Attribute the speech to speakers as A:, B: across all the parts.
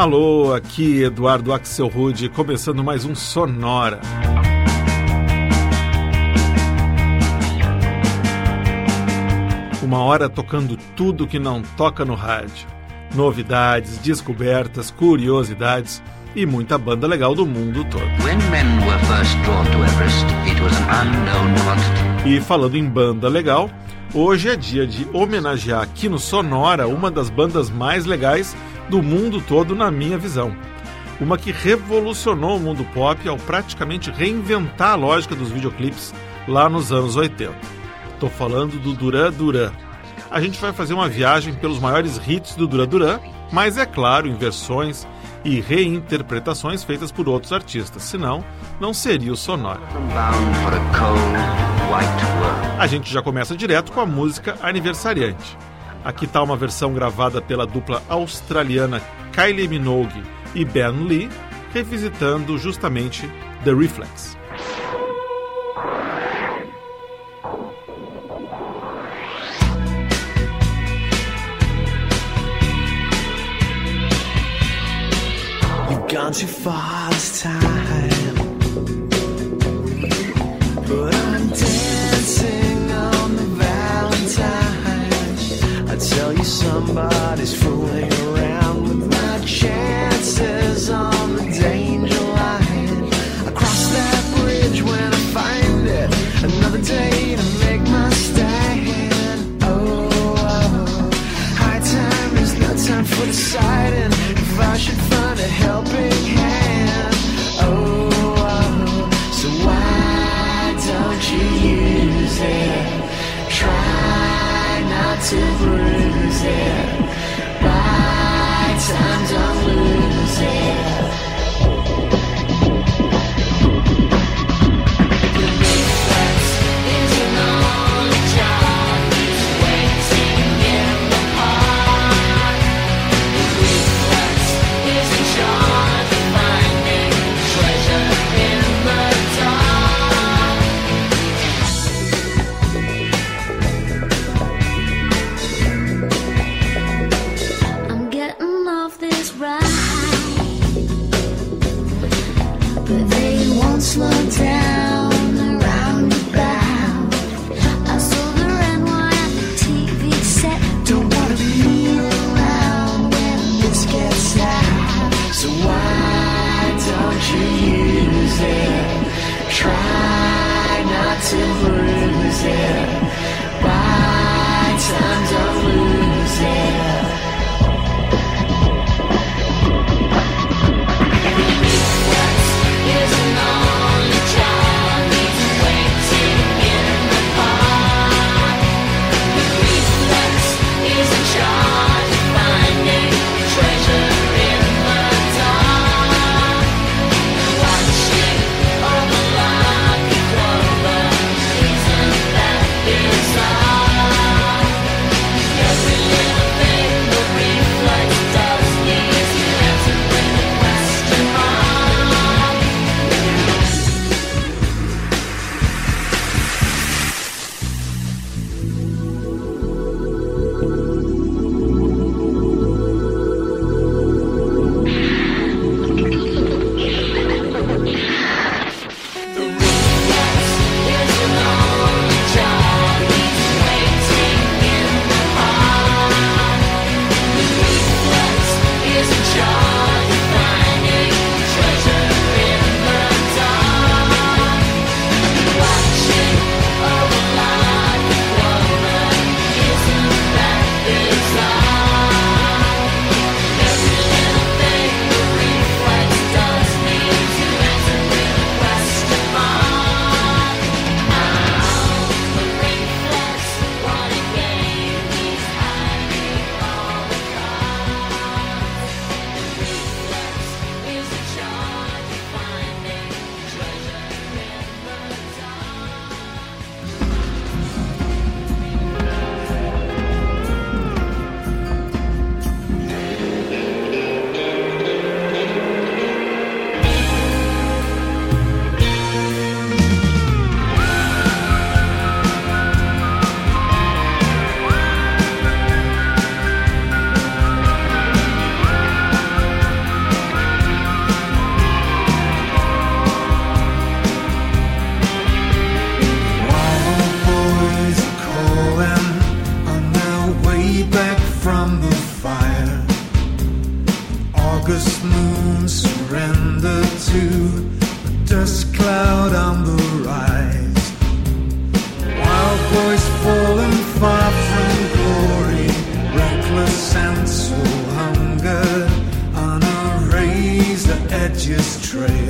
A: Alô, aqui Eduardo Axel Rude, começando mais um Sonora. Uma hora tocando tudo que não toca no rádio. Novidades, descobertas, curiosidades e muita banda legal do mundo todo. Everest, e falando em banda legal, hoje é dia de homenagear aqui no Sonora uma das bandas mais legais do mundo todo, na minha visão. Uma que revolucionou o mundo pop ao praticamente reinventar a lógica dos videoclipes lá nos anos 80. Estou falando do Duran Duran. A gente vai fazer uma viagem pelos maiores hits do Duran Duran, mas é claro, em versões e reinterpretações feitas por outros artistas, senão não seria o Sonora. A gente já começa direto com a música Aniversariante. Aqui está uma versão gravada pela dupla australiana Kylie Minogue e Ben Lee, revisitando justamente The Reflex. too far this time. But I'm somebody's fooling around with my chances on the danger line. I cross that bridge when I find it. Another day to make my stand. Oh, oh. high time is no time for deciding
B: betrayal.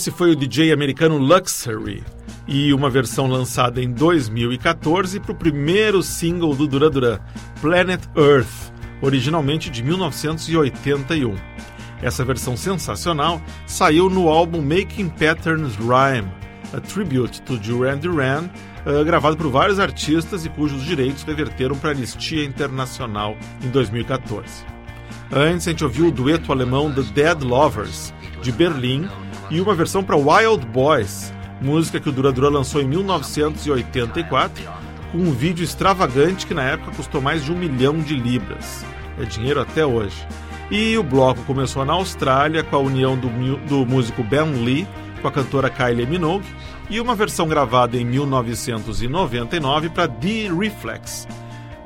C: Esse foi o DJ americano Luxury e uma versão lançada em 2014 para o primeiro single do Duran Duran, Planet Earth, originalmente de 1981. Essa versão sensacional saiu no álbum Making Patterns Rhyme, a tribute to Duran Duran, eh, gravado por vários artistas e cujos direitos reverteram para a Anistia Internacional em 2014. Antes a gente ouviu o dueto alemão The Dead Lovers, de Berlim, e uma versão para Wild Boys, música que o Duran lançou em 1984, com um vídeo extravagante que na época custou mais de um milhão de libras. É dinheiro até hoje. E o bloco começou na Austrália com a união do, do músico Ben Lee com a cantora Kylie Minogue e uma versão gravada em 1999 para The Reflex.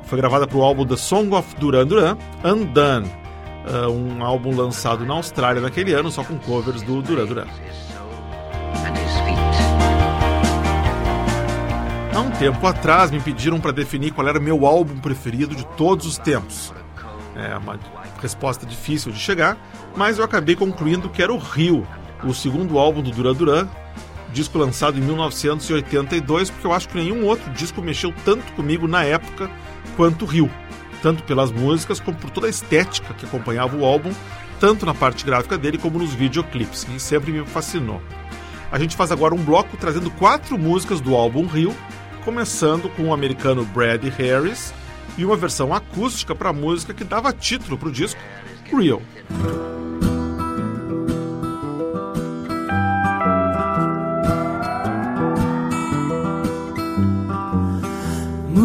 C: Foi gravada para o álbum The Song of Duran Duran, Undone, uh, um álbum lançado na Austrália naquele ano, só com covers do Duran Duran. Há um tempo atrás me pediram para definir qual era meu álbum preferido de todos os tempos. É uma resposta difícil de chegar, mas eu acabei concluindo que era o Rio, o segundo álbum do Duran Duran, disco lançado em 1982, porque eu acho que nenhum outro disco mexeu tanto comigo na época quanto o Rio, tanto pelas músicas como por toda a estética que acompanhava o álbum, tanto na parte gráfica dele como nos videoclipes, que sempre me fascinou. A gente faz agora um bloco trazendo quatro músicas do álbum Rio, começando com o americano Brad Harris e uma versão acústica para a música que dava título para o disco, Real.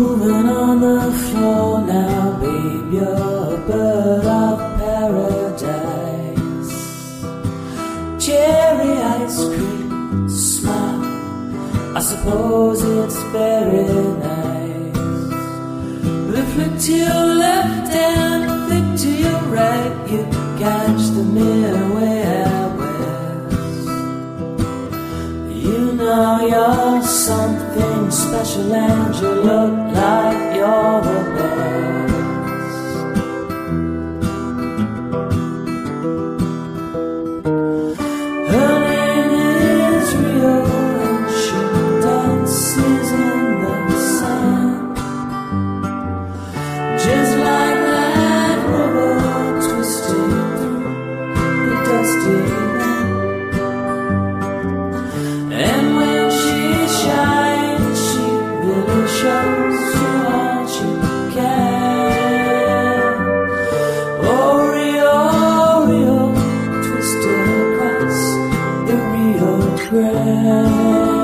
D: Moving on the floor now, babe, you're a bird of paradise. Cherry ice cream, smile. I suppose it's very nice. But flick to your left and flick to your right, you catch the Milky West. You're something special and you look like you're the best.
E: Oh.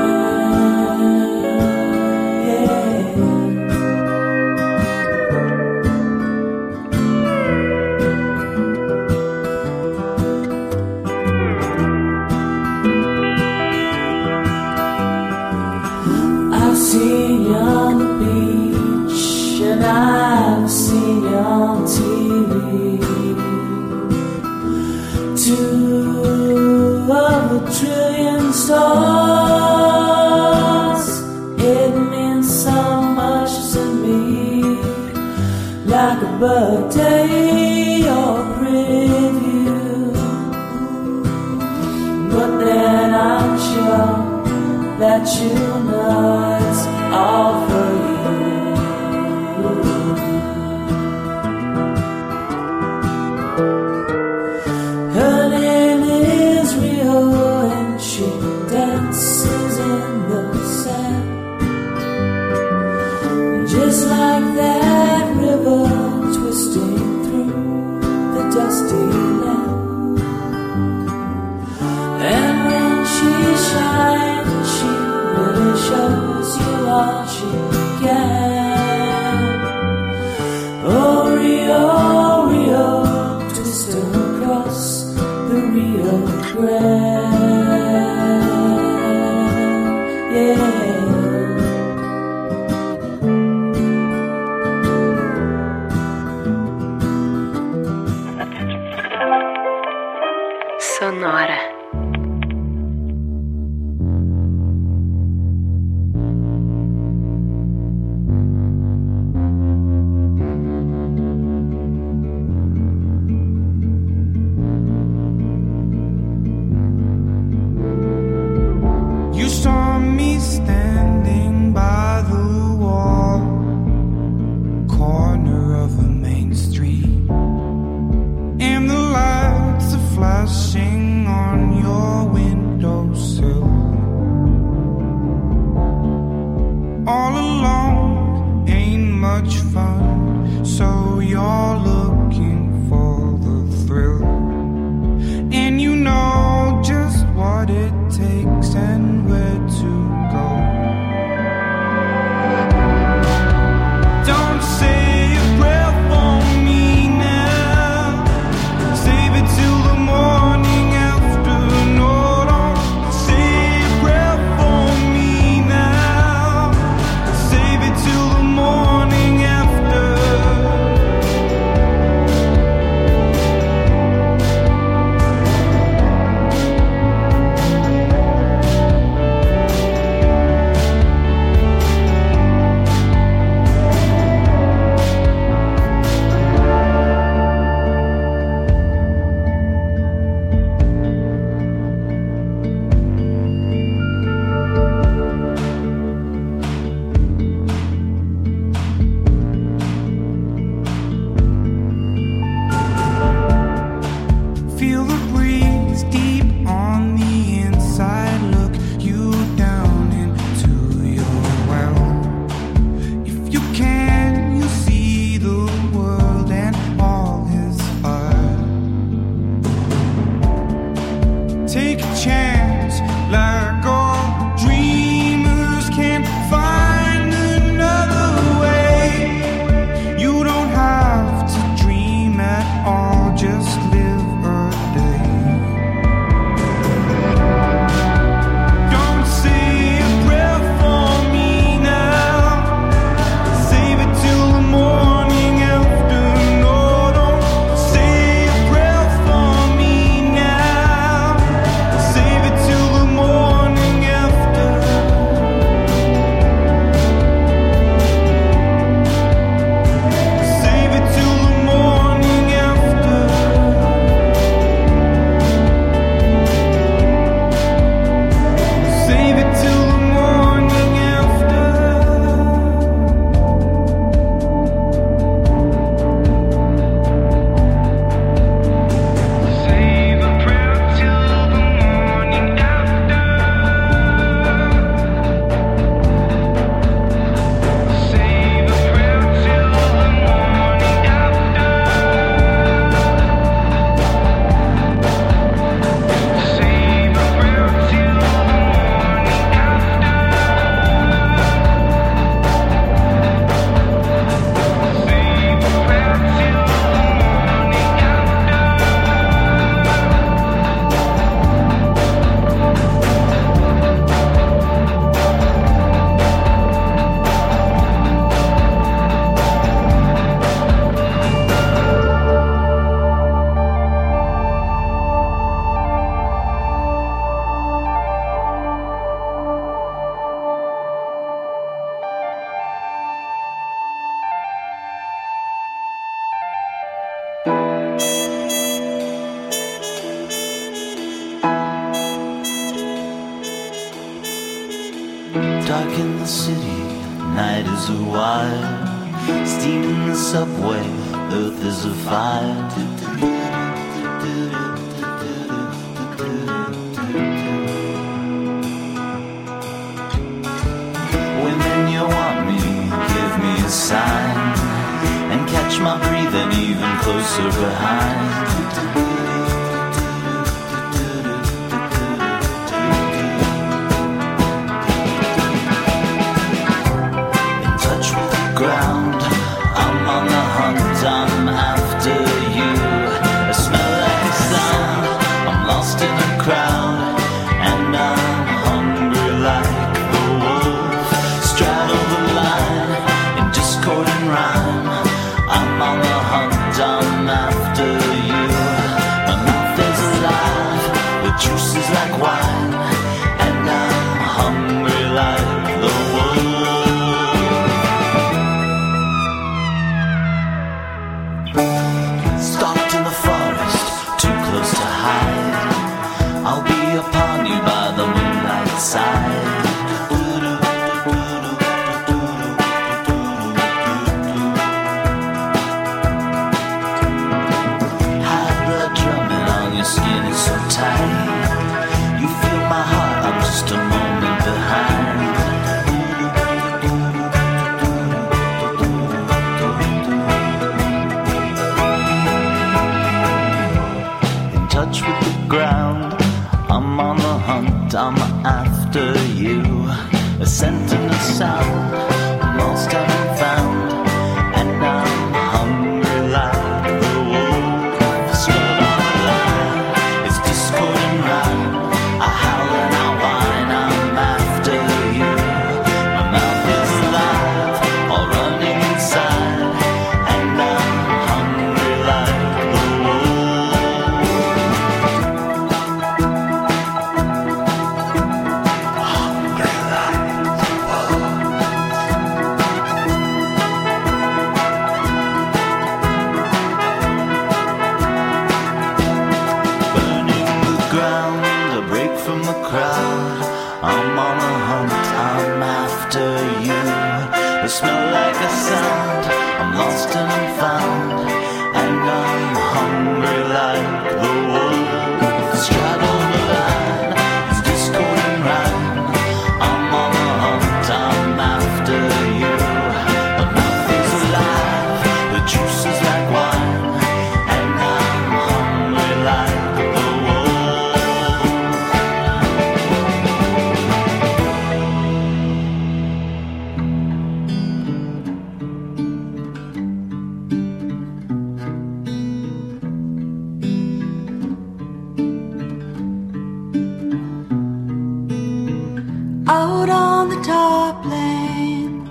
F: on the
G: top lane,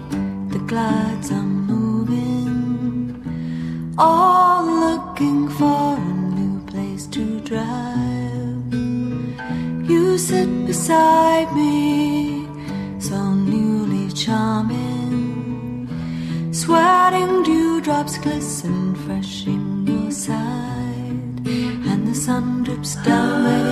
G: the glides are moving, all looking for a new place to drive. You sit beside me, so newly charming, sweating dewdrops glisten fresh in your side, and the sun drips down.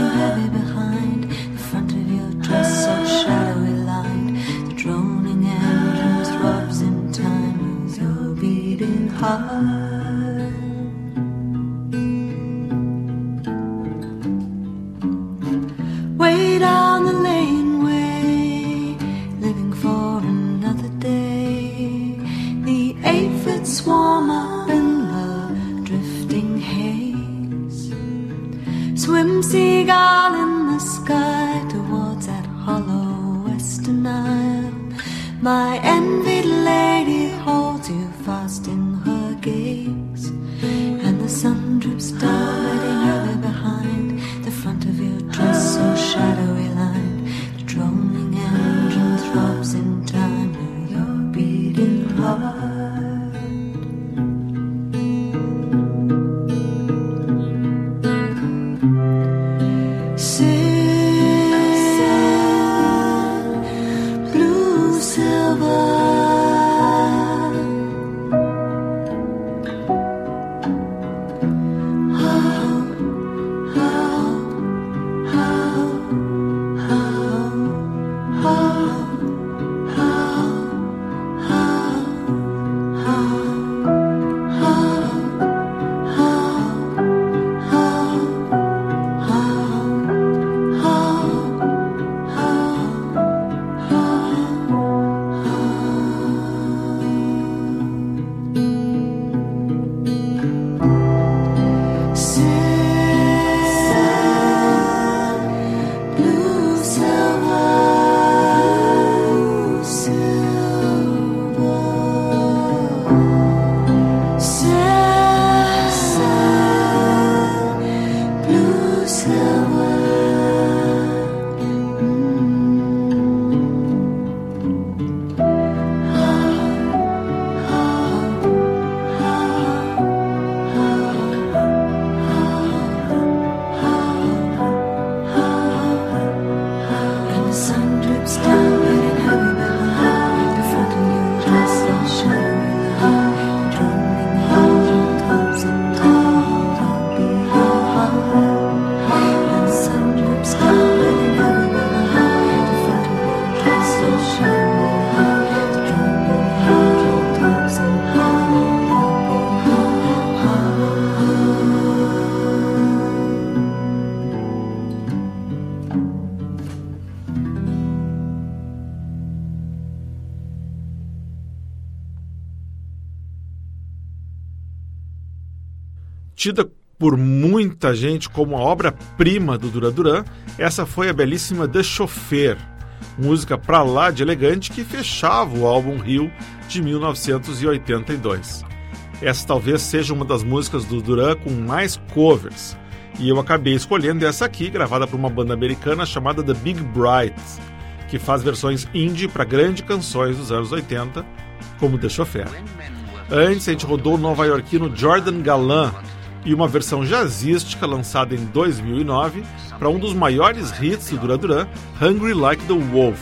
C: Tida por muita gente como a obra-prima do Duran Duran, essa foi a belíssima The Chauffeur, música pra lá de elegante que fechava o álbum Rio de 1982. Essa talvez seja uma das músicas do Duran com mais covers, e eu acabei escolhendo essa aqui, gravada por uma banda americana chamada The Big Bright, que faz versões indie para grandes canções dos anos 80, como The Chauffeur. Antes, a gente rodou o nova-iorquino Jordan Galan e uma versão jazzística lançada em 2009 para um dos maiores hits do Duran Duran, Hungry Like the Wolf.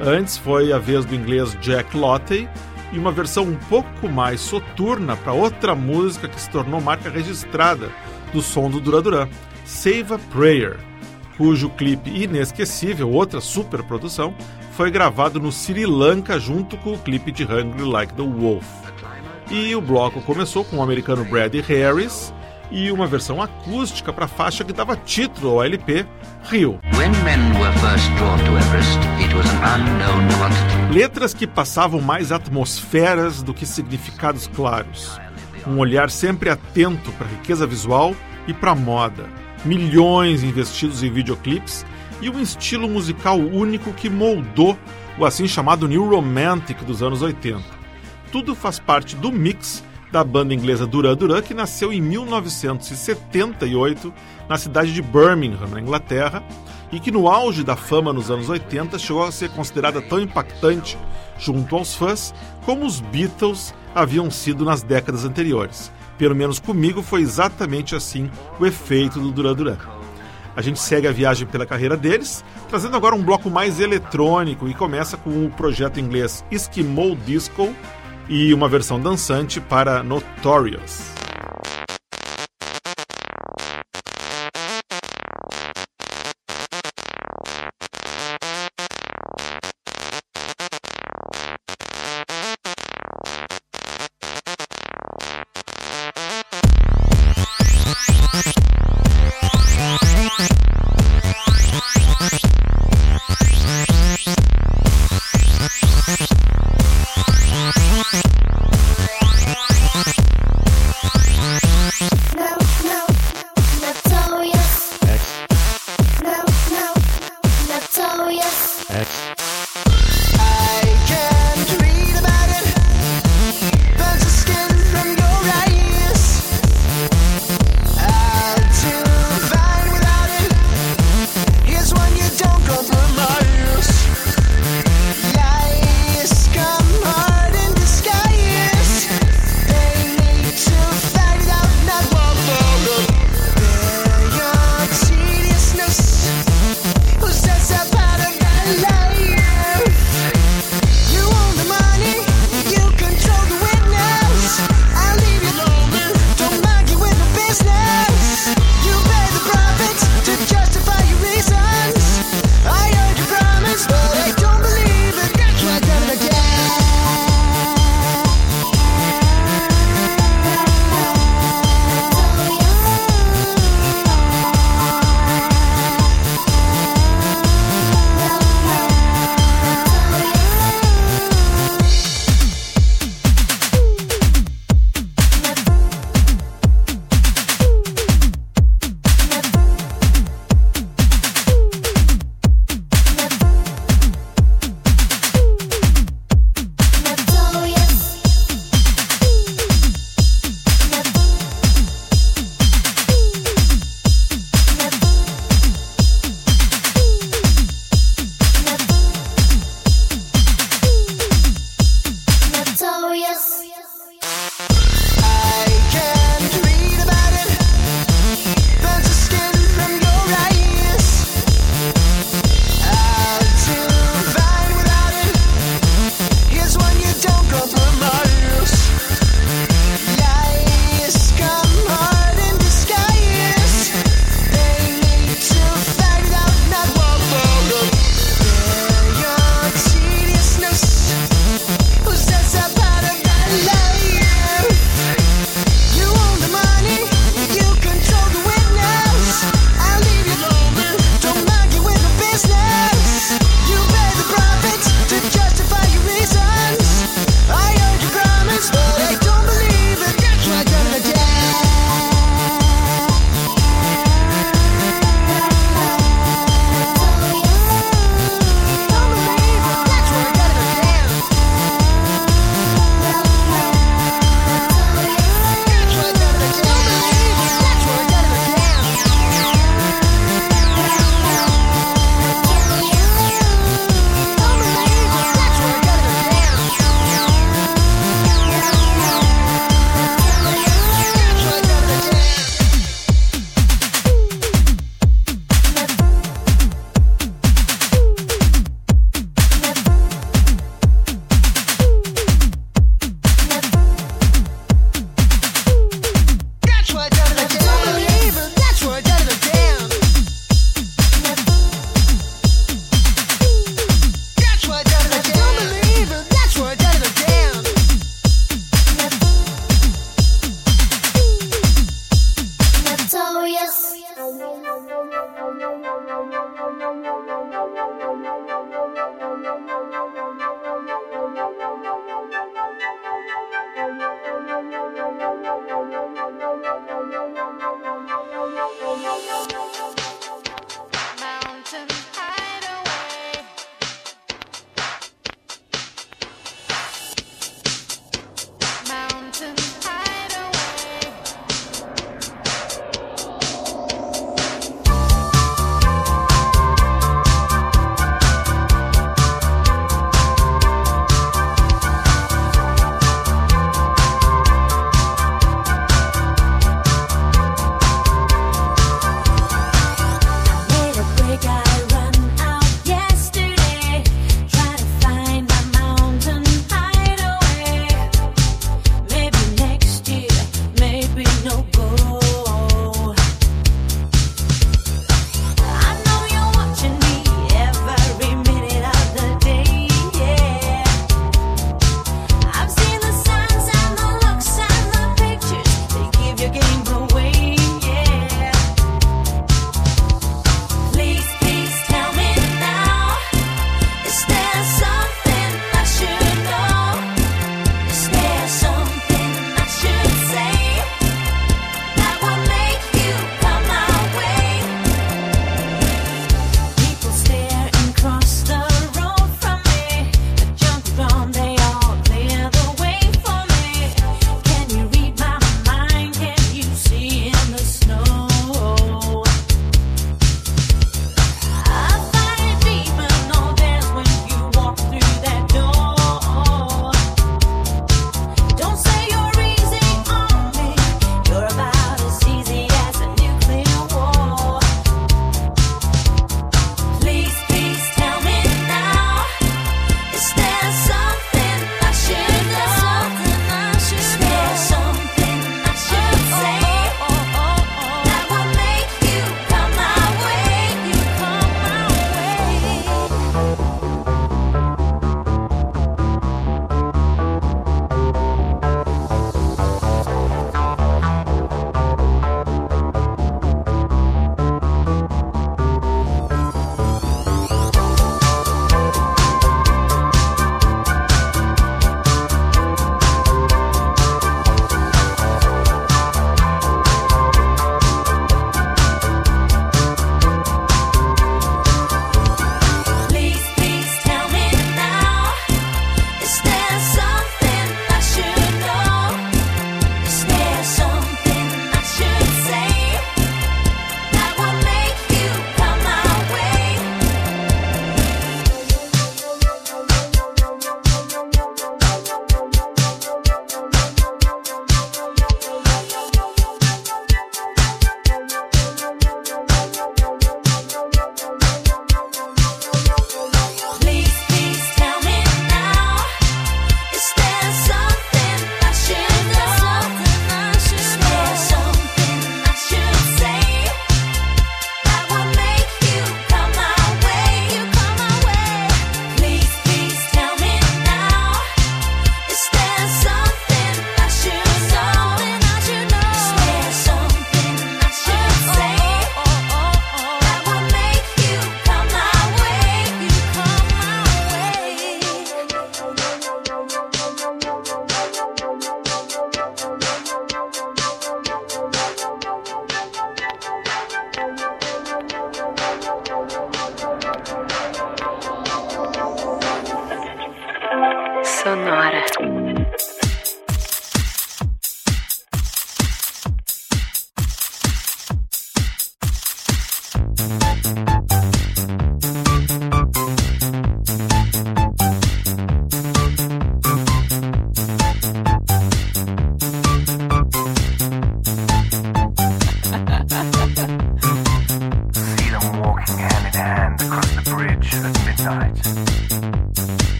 C: Antes foi a vez do inglês Jack Lotte e uma versão um pouco mais soturna para outra música que se tornou marca registrada do som do Duran Duran, Save a Prayer, cujo clipe inesquecível, outra super produção, foi gravado no Sri Lanka junto com o clipe de Hungry Like the Wolf. E o bloco começou com o americano Brady Harris e uma versão acústica para a faixa que dava título ao LP, Rio.
H: Everest.
C: Letras que passavam mais atmosferas do que significados claros. Um olhar sempre atento para a riqueza visual e para a moda. Milhões investidos em videoclipes e um estilo musical único que moldou o assim chamado New Romantic dos anos 80 tudo faz parte do mix da banda inglesa Duran Duran, que nasceu em 1978 na cidade de Birmingham, na Inglaterra, e que no auge da fama nos anos 80 chegou a ser considerada tão impactante junto aos fãs como os Beatles haviam sido nas décadas anteriores. Pelo menos comigo foi exatamente assim o efeito do Duran Duran. A gente segue a viagem pela carreira deles, trazendo agora um bloco mais eletrônico e começa com o projeto inglês Eskimo Disco, e uma versão dançante para Notorious.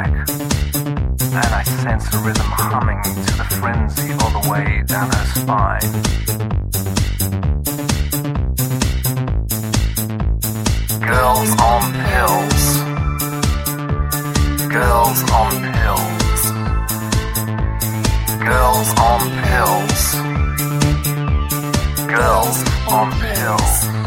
I: Back. And I sense the rhythm humming to the frenzy all the way down her spine. Girls on pills. Girls on pills. Girls on pills. Girls on pills.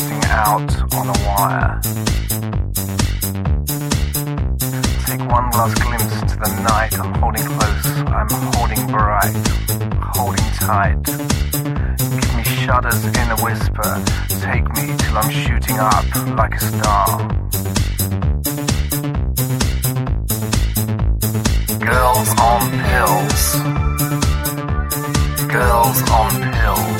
I: Twisting out on a wire. Take one last glimpse into the night. I'm holding close, I'm holding bright, holding tight. Give me shudders in a whisper. Take me till I'm shooting up like a star. Girls on pills. Girls on pills.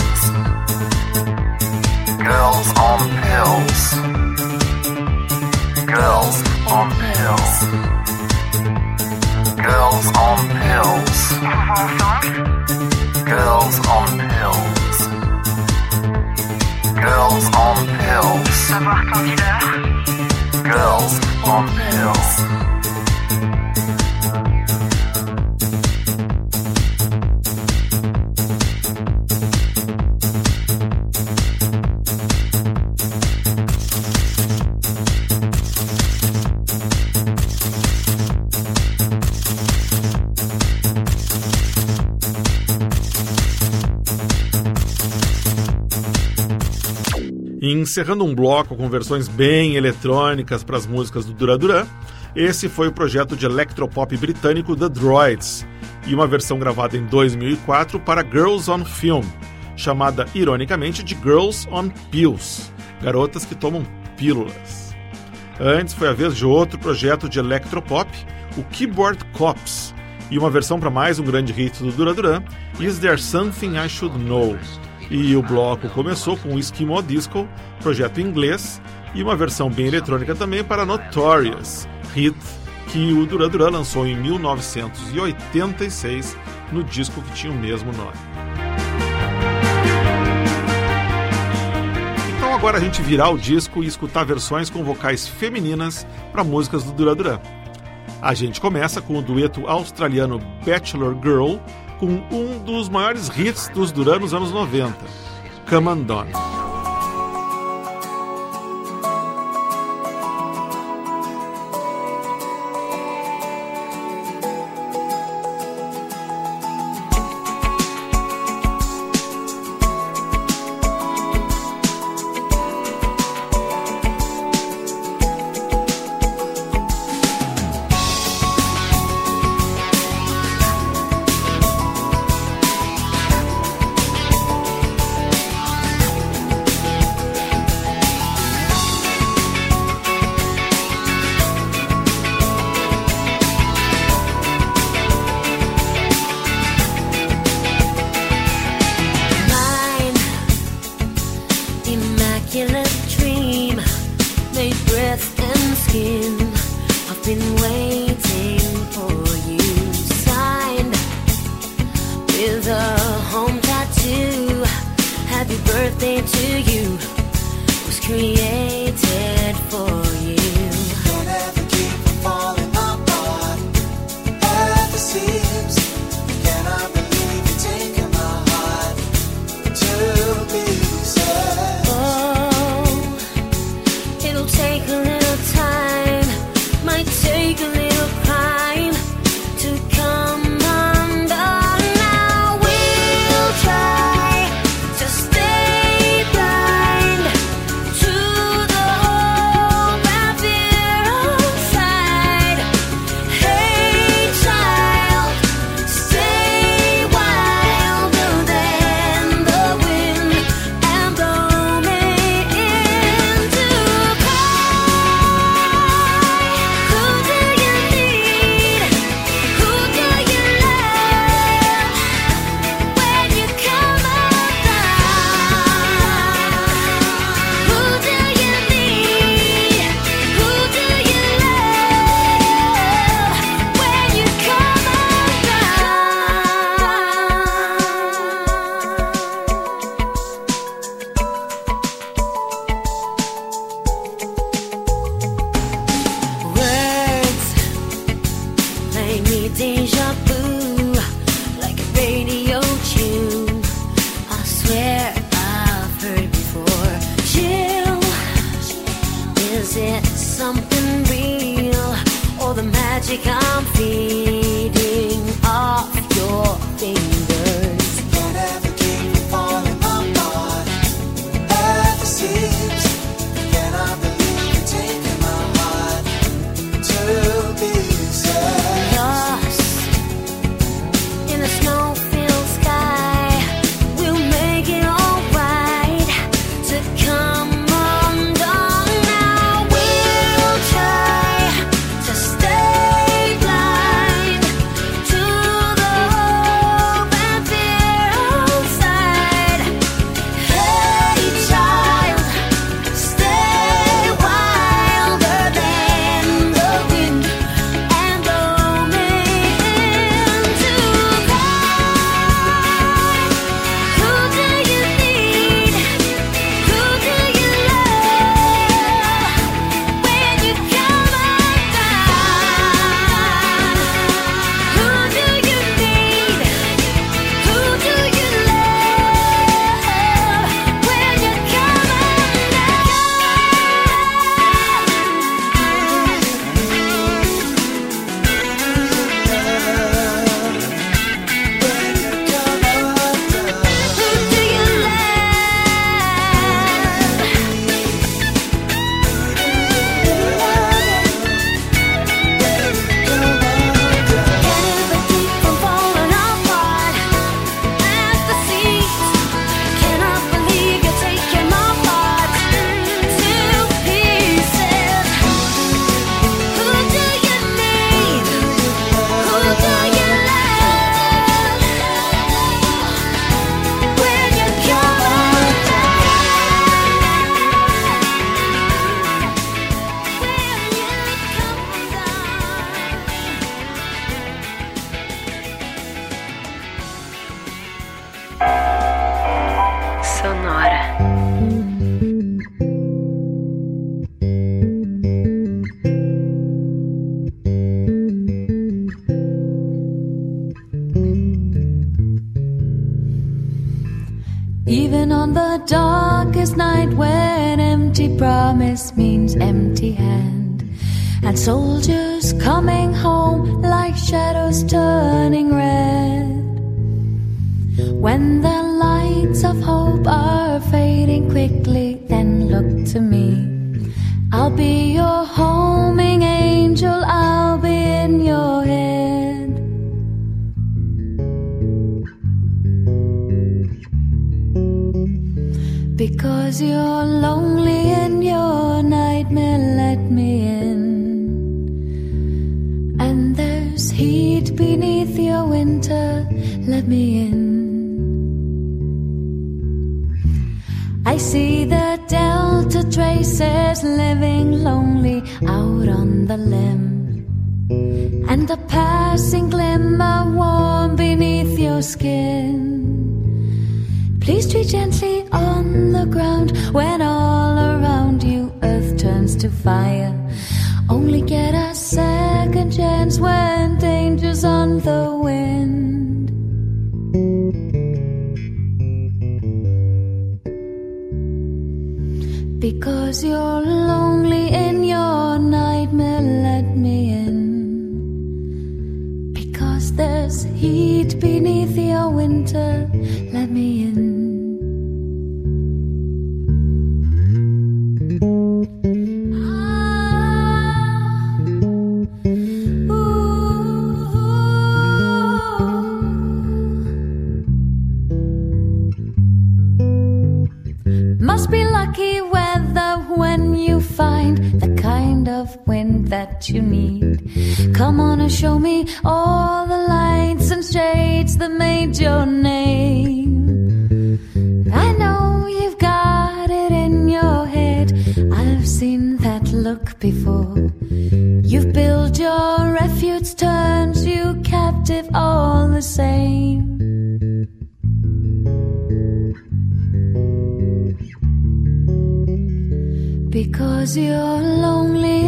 I: Girls on pills. Girls on pills. Girls on pills. Girls on pills. Girls on pills. Girls on pills.
C: Encerrando um bloco com versões bem eletrônicas para as músicas do Duran Duran, esse foi o projeto de electropop britânico The Droids, e uma versão gravada em 2004 para Girls on Film, chamada ironicamente de Girls on Pills, garotas que tomam pílulas. Antes foi a vez de outro projeto de electropop, o Keyboard Cops, e uma versão para mais um grande hit do Duran Duran, Is There Something I Should Know? E o bloco começou com o Eskimo Disco, projeto inglês, e uma versão bem eletrônica também para Notorious, hit que o Duran Duran lançou em 1986 no disco que tinha o mesmo nome. Então agora a gente virar o disco e escutar versões com vocais femininas para músicas do Duran Duran. A gente começa com o dueto australiano Bachelor Girl com um dos maiores hits dos Duran nos anos 90, Come Undone.
J: Mine,
B: on the darkest night when empty promise means empty hand. And soldiers coming home like shadows turning red. When the lights of hope are fading quickly, then look to me. I'll be your homing angel, I'll be in your head. Cause you're lonely in your nightmare, let me in. And there's heat beneath your winter, let me in. I see the delta traces living lonely out on the limb. And the passing glimmer warm beneath your skin. Please treat gently on the ground when all around you earth turns to fire. Only get a second chance when danger's on the wind. Because you're lonely in your nightmare, let me in. Because there's heat beneath your winter that you need. Come on and show me all the lights and shades that made your name. I know you've got it in your head. I've seen that look before. You've built your refuge, turns you captive all the same. Because you're lonely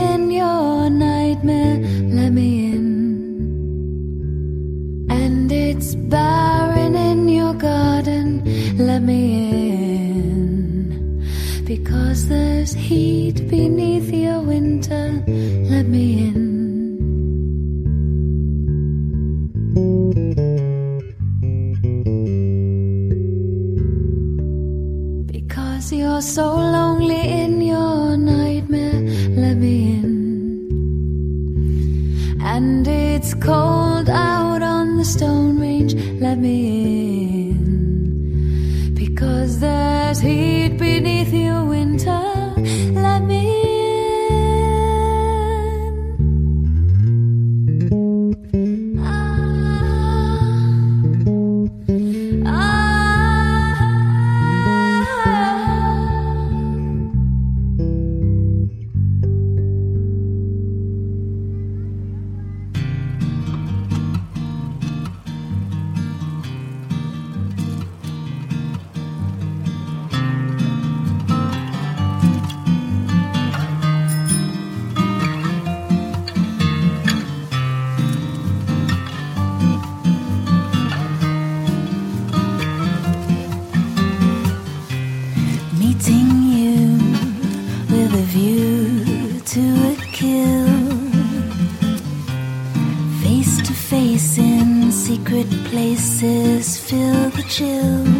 B: voices fill the chill.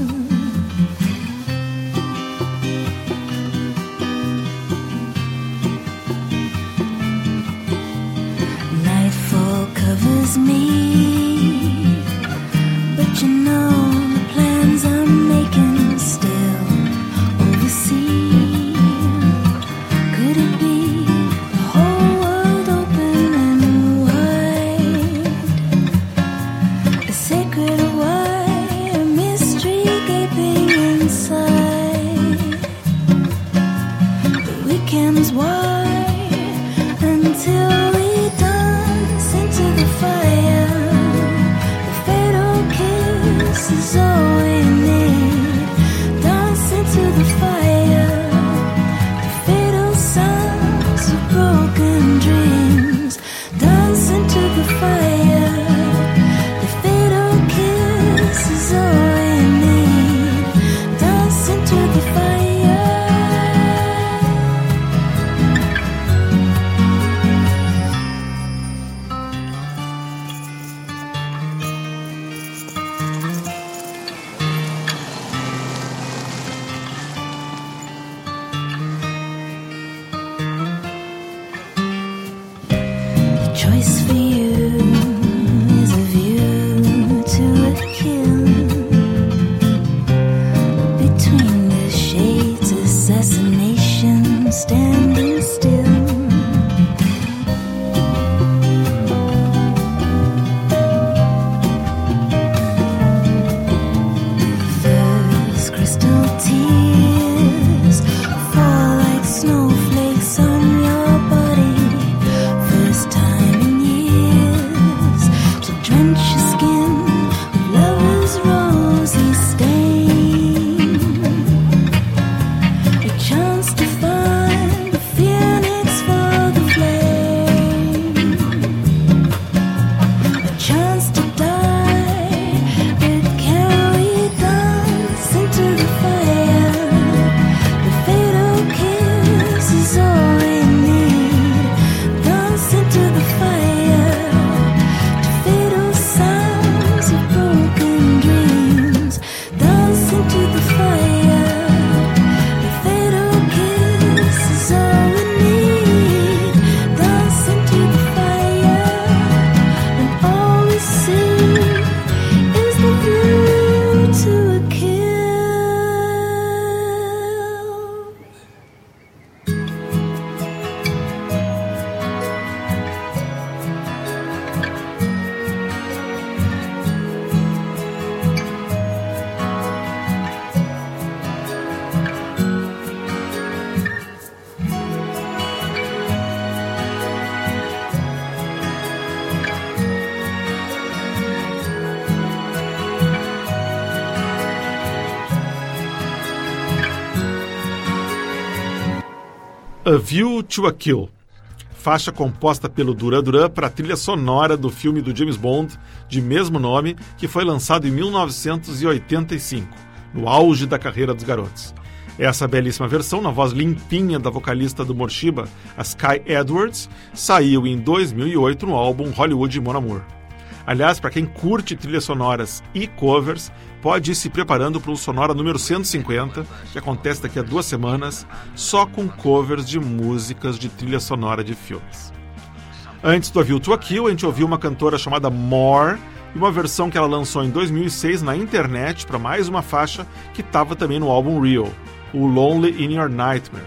B: A View to a Kill,
C: faixa composta pelo Duran Duran para a trilha sonora do filme do James Bond de mesmo nome, que foi lançado em 1985, no auge da carreira dos garotos. Essa belíssima versão, na voz limpinha da vocalista do Morshiba, a Sky Edwards, saiu em 2008 no álbum Hollywood Mon Amour. Aliás, para quem curte trilhas sonoras e covers, pode ir se preparando para o Sonora número 150, que acontece daqui a duas semanas, só com covers de músicas de trilha sonora de filmes. Antes do A View to Kill, a gente ouviu uma cantora chamada More e uma versão que ela lançou em 2006 na internet para mais uma faixa que estava também no álbum Real, o Lonely in Your Nightmare.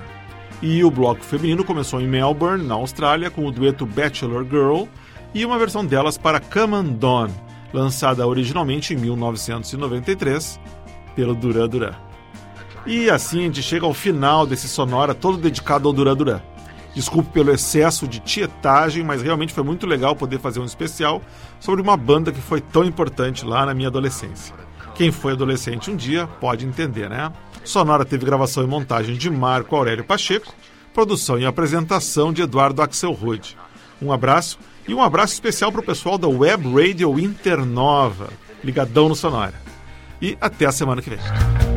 C: E o bloco feminino começou em Melbourne, na Austrália, com o dueto Bachelor Girl e uma versão delas para Come and Dawn, lançada originalmente em 1993 pelo Duran Duran. E assim a gente chega ao final desse sonora todo dedicado ao Duran Duran. Desculpe pelo excesso de tietagem, mas realmente foi muito legal poder fazer um especial sobre uma banda que foi tão importante lá na minha adolescência. Quem foi adolescente um dia pode entender, né? Sonora teve gravação e montagem de Marco Aurélio Pacheco, produção e apresentação de Eduardo Axelrod. Um abraço e um abraço especial para o pessoal da Web Radio Internova, ligadão no Sonora. E até a semana que vem.